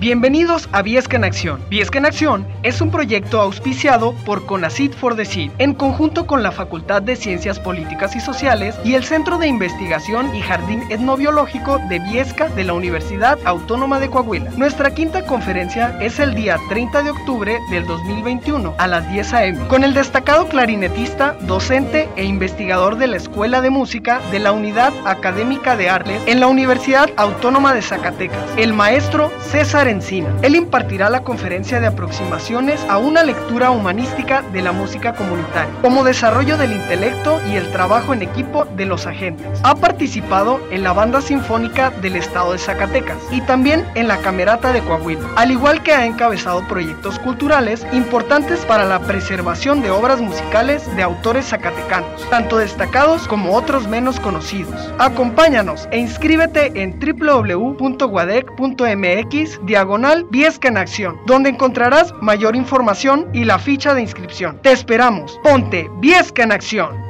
Bienvenidos a Viesca en Acción. Viesca en Acción es un proyecto auspiciado por CONACIT for the en conjunto con la Facultad de Ciencias Políticas y Sociales y el Centro de Investigación y Jardín Etnobiológico de Viesca de la Universidad Autónoma de Coahuila. Nuestra quinta conferencia es el día 30 de octubre del 2021 a las 10 a.m. con el destacado clarinetista, docente e investigador de la Escuela de Música de la Unidad Académica de Arles en la Universidad Autónoma de Zacatecas, el maestro César Encina. Él impartirá la conferencia de aproximaciones a una lectura humanística de la música comunitaria, como desarrollo del intelecto y el trabajo en equipo de los agentes. Ha participado en la banda sinfónica del estado de Zacatecas y también en la Camerata de Coahuila, al igual que ha encabezado proyectos culturales importantes para la preservación de obras musicales de autores zacatecanos, tanto destacados como otros menos conocidos. Acompáñanos e inscríbete en www.guadec.mx diagonal Viesca en Acción, donde encontrarás mayor información y la ficha de inscripción. Te esperamos. Ponte Viesca en Acción.